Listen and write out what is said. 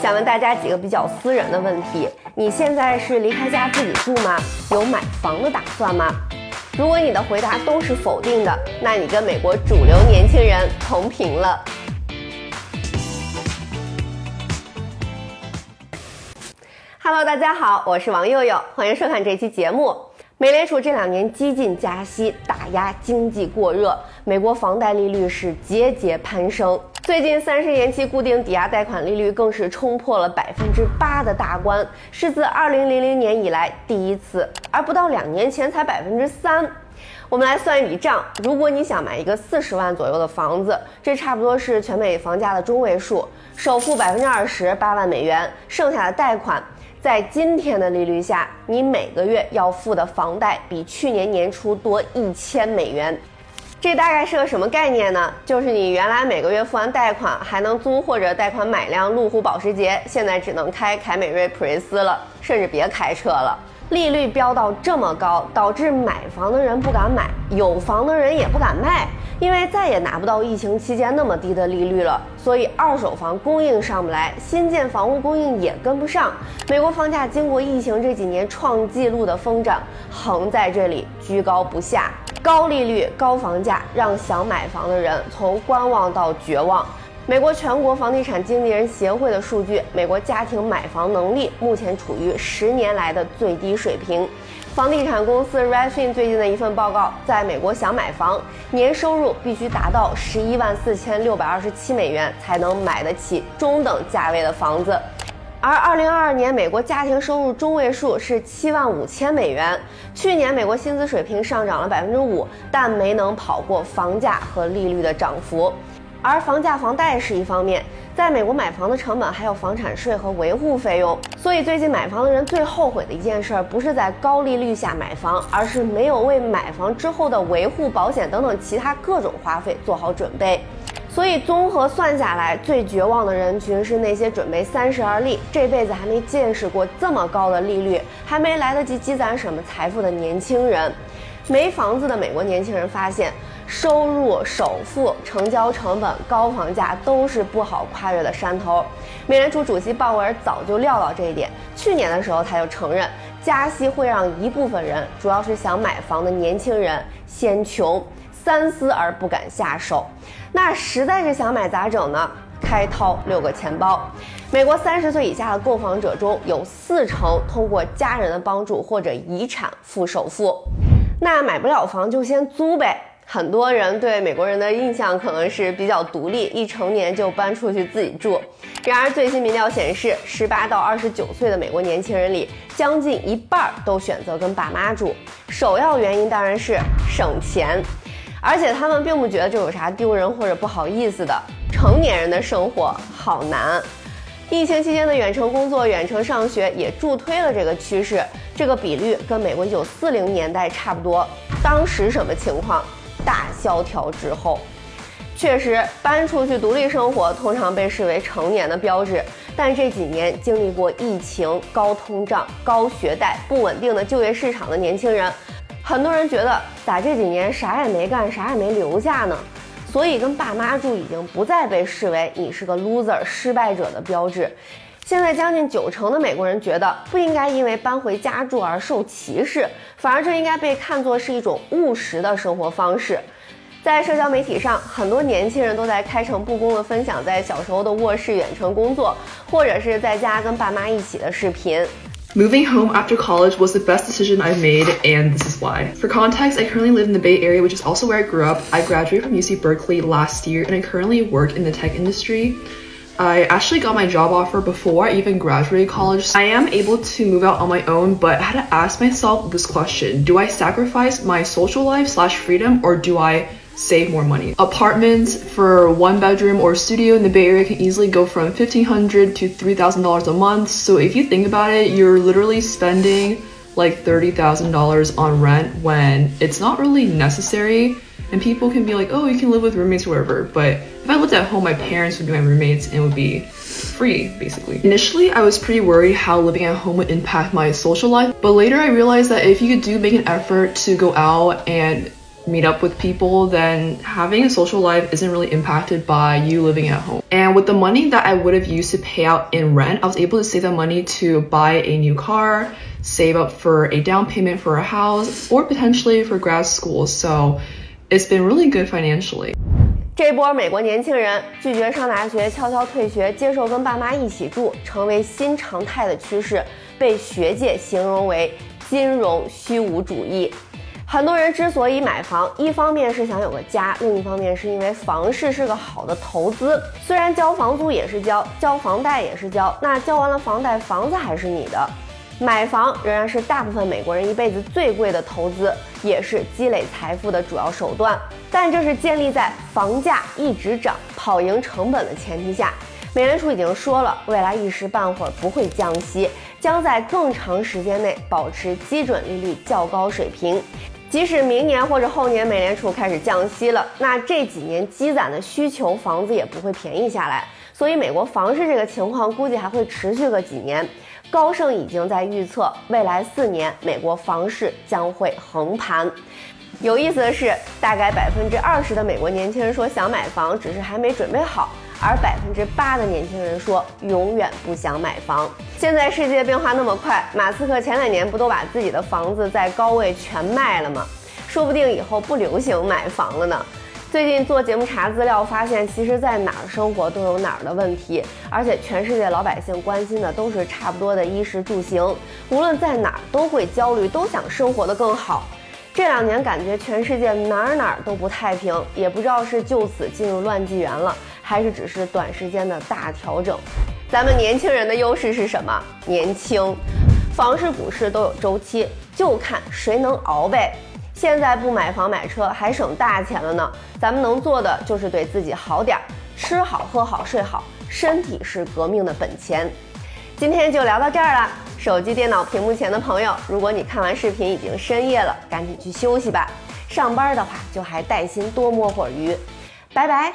想问大家几个比较私人的问题：你现在是离开家自己住吗？有买房的打算吗？如果你的回答都是否定的，那你跟美国主流年轻人同频了。Hello，大家好，我是王佑佑，欢迎收看这期节目。美联储这两年激进加息，打压经济过热，美国房贷利率是节节攀升。最近三十年期固定抵押贷款利率更是冲破了百分之八的大关，是自二零零零年以来第一次，而不到两年前才百分之三。我们来算一笔账：如果你想买一个四十万左右的房子，这差不多是全美房价的中位数，首付百分之二十八万美元，剩下的贷款。在今天的利率下，你每个月要付的房贷比去年年初多一千美元。这大概是个什么概念呢？就是你原来每个月付完贷款还能租或者贷款买辆路虎保时捷，现在只能开凯美瑞普锐斯了，甚至别开车了。利率飙到这么高，导致买房的人不敢买，有房的人也不敢卖。因为再也拿不到疫情期间那么低的利率了，所以二手房供应上不来，新建房屋供应也跟不上。美国房价经过疫情这几年创纪录的疯涨，横在这里居高不下。高利率、高房价让想买房的人从观望到绝望。美国全国房地产经纪人协会的数据，美国家庭买房能力目前处于十年来的最低水平。房地产公司 Redfin 最近的一份报告，在美国想买房，年收入必须达到十一万四千六百二十七美元才能买得起中等价位的房子，而二零二二年美国家庭收入中位数是七万五千美元。去年美国薪资水平上涨了百分之五，但没能跑过房价和利率的涨幅。而房价、房贷是一方面，在美国买房的成本还有房产税和维护费用，所以最近买房的人最后悔的一件事儿，不是在高利率下买房，而是没有为买房之后的维护、保险等等其他各种花费做好准备。所以综合算下来，最绝望的人群是那些准备三十而立，这辈子还没见识过这么高的利率，还没来得及积攒什么财富的年轻人。没房子的美国年轻人发现。收入、首付、成交成本、高房价都是不好跨越的山头。美联储主席鲍威尔早就料到这一点，去年的时候他就承认，加息会让一部分人，主要是想买房的年轻人先穷，三思而不敢下手。那实在是想买咋整呢？开掏六个钱包。美国三十岁以下的购房者中有四成通过家人的帮助或者遗产付首付。那买不了房就先租呗。很多人对美国人的印象可能是比较独立，一成年就搬出去自己住。然而，最新民调显示，十八到二十九岁的美国年轻人里，将近一半都选择跟爸妈住。首要原因当然是省钱，而且他们并不觉得这有啥丢人或者不好意思的。成年人的生活好难，疫情期间的远程工作、远程上学也助推了这个趋势。这个比率跟美国一九四零年代差不多。当时什么情况？大萧条之后，确实搬出去独立生活通常被视为成年的标志。但这几年经历过疫情、高通胀、高学贷、不稳定的就业市场的年轻人，很多人觉得咋这几年啥也没干，啥也没留下呢？所以跟爸妈住已经不再被视为你是个 loser 失败者的标志。现在将近九成的美国人觉得不应该因为搬回家住而受歧视，反而这应该被看作是一种务实的生活方式。在社交媒体上，很多年轻人都在开诚布公地分享在小时候的卧室远程工作，或者是在家跟爸妈一起的视频。Moving home after college was the best decision I've made, and this is why. For context, I currently live in the Bay Area, which is also where I grew up. I graduated from UC Berkeley last year, and I currently work in the tech industry. I actually got my job offer before I even graduated college. I am able to move out on my own, but I had to ask myself this question. Do I sacrifice my social life slash freedom or do I save more money? Apartments for one bedroom or studio in the Bay Area can easily go from 1,500 to $3,000 a month. So if you think about it, you're literally spending like $30,000 on rent when it's not really necessary. And people can be like, oh, you can live with roommates or whatever. But if I lived at home, my parents would be my roommates and it would be free, basically. Initially, I was pretty worried how living at home would impact my social life. But later, I realized that if you do make an effort to go out and meet up with people, then having a social life isn't really impacted by you living at home. And with the money that I would have used to pay out in rent, I was able to save that money to buy a new car, save up for a down payment for a house, or potentially for grad school. So it's been really good financially. 这波美国年轻人拒绝上大学，悄悄退学，接受跟爸妈一起住，成为新常态的趋势，被学界形容为金融虚无主义。很多人之所以买房，一方面是想有个家，另一方面是因为房市是个好的投资。虽然交房租也是交，交房贷也是交，那交完了房贷，房子还是你的。买房仍然是大部分美国人一辈子最贵的投资，也是积累财富的主要手段。但这是建立在房价一直涨、跑赢成本的前提下。美联储已经说了，未来一时半会儿不会降息，将在更长时间内保持基准利率较高水平。即使明年或者后年美联储开始降息了，那这几年积攒的需求房子也不会便宜下来，所以美国房市这个情况估计还会持续个几年。高盛已经在预测，未来四年美国房市将会横盘。有意思的是，大概百分之二十的美国年轻人说想买房，只是还没准备好。而百分之八的年轻人说永远不想买房。现在世界变化那么快，马斯克前两年不都把自己的房子在高位全卖了吗？说不定以后不流行买房了呢。最近做节目查资料，发现其实在哪儿生活都有哪儿的问题，而且全世界老百姓关心的都是差不多的衣食住行，无论在哪儿都会焦虑，都想生活的更好。这两年感觉全世界哪儿哪儿都不太平，也不知道是就此进入乱纪元了。还是只是短时间的大调整。咱们年轻人的优势是什么？年轻，房市、股市都有周期，就看谁能熬呗。现在不买房买车还省大钱了呢。咱们能做的就是对自己好点儿，吃好喝好睡好，身体是革命的本钱。今天就聊到这儿了。手机、电脑屏幕前的朋友，如果你看完视频已经深夜了，赶紧去休息吧。上班的话就还带薪多摸会儿鱼。拜拜。